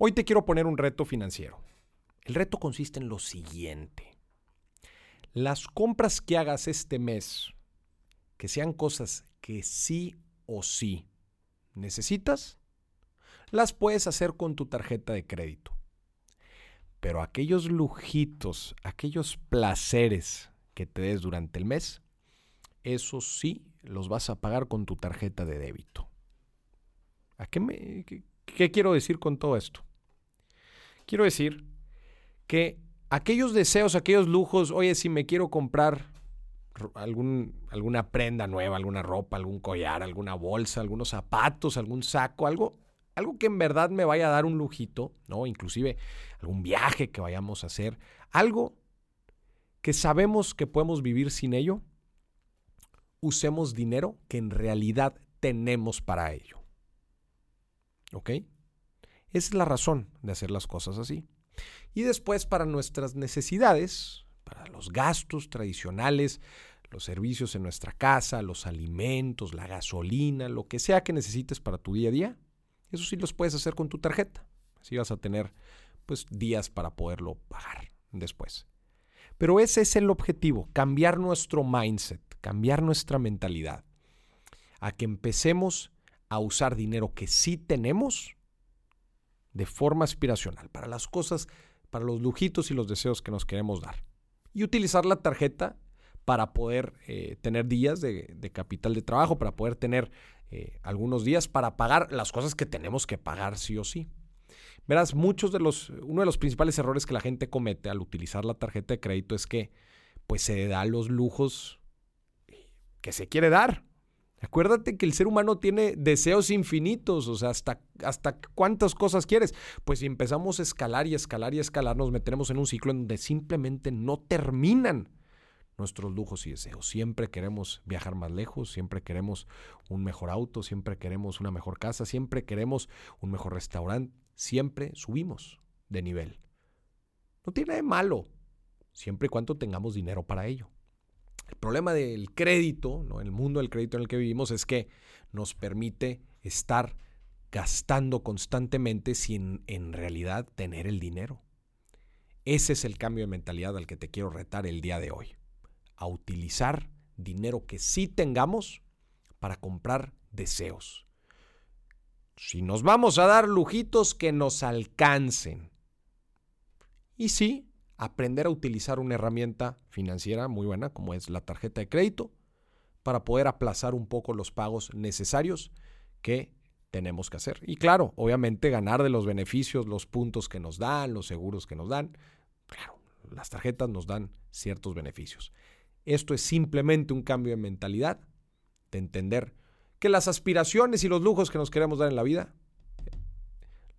Hoy te quiero poner un reto financiero. El reto consiste en lo siguiente. Las compras que hagas este mes, que sean cosas que sí o sí necesitas, las puedes hacer con tu tarjeta de crédito. Pero aquellos lujitos, aquellos placeres que te des durante el mes, esos sí los vas a pagar con tu tarjeta de débito. ¿A qué, me, qué quiero decir con todo esto? Quiero decir que aquellos deseos, aquellos lujos, oye, si me quiero comprar alguna prenda nueva, alguna ropa, algún collar, alguna bolsa, algunos zapatos, algún saco, algo, algo que en verdad me vaya a dar un lujito, ¿no? Inclusive algún viaje que vayamos a hacer, algo que sabemos que podemos vivir sin ello, usemos dinero que en realidad tenemos para ello. ¿Ok? Esa es la razón de hacer las cosas así. Y después para nuestras necesidades, para los gastos tradicionales, los servicios en nuestra casa, los alimentos, la gasolina, lo que sea que necesites para tu día a día, eso sí los puedes hacer con tu tarjeta. Así vas a tener pues días para poderlo pagar después. Pero ese es el objetivo, cambiar nuestro mindset, cambiar nuestra mentalidad, a que empecemos a usar dinero que sí tenemos de forma aspiracional, para las cosas, para los lujitos y los deseos que nos queremos dar. Y utilizar la tarjeta para poder eh, tener días de, capital de trabajo, para poder tener eh, algunos días para pagar las cosas que tenemos que pagar sí o sí. Verás, muchos de los, uno de los principales errores que la gente comete al utilizar la tarjeta de crédito es que pues se da los lujos que se quiere dar. Acuérdate que el ser humano tiene deseos infinitos, o sea, hasta, hasta cuántas cosas quieres. Pues si empezamos a escalar y escalar y escalar, nos meteremos en un ciclo en donde simplemente no terminan nuestros lujos y deseos. Siempre queremos viajar más lejos, siempre queremos un mejor auto, siempre queremos una mejor casa, siempre queremos un mejor restaurante, siempre subimos de nivel. No tiene de malo, siempre y cuando tengamos dinero para ello. El problema del crédito, ¿no? el mundo del crédito en el que vivimos, es que nos permite estar gastando constantemente sin en realidad tener el dinero. Ese es el cambio de mentalidad al que te quiero retar el día de hoy. A utilizar dinero que sí tengamos para comprar deseos. Si nos vamos a dar lujitos que nos alcancen. Y sí, aprender a utilizar una herramienta financiera muy buena como es la tarjeta de crédito para poder aplazar un poco los pagos necesarios que tenemos que hacer. Y claro, obviamente ganar de los beneficios, los puntos que nos dan, los seguros que nos dan. Claro, las tarjetas nos dan ciertos beneficios. Esto es simplemente un cambio de mentalidad, de entender que las aspiraciones y los lujos que nos queremos dar en la vida,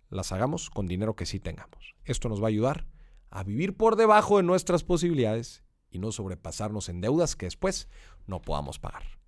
las hagamos con dinero que sí tengamos. Esto nos va a ayudar a vivir por debajo de nuestras posibilidades y no sobrepasarnos en deudas que después no podamos pagar.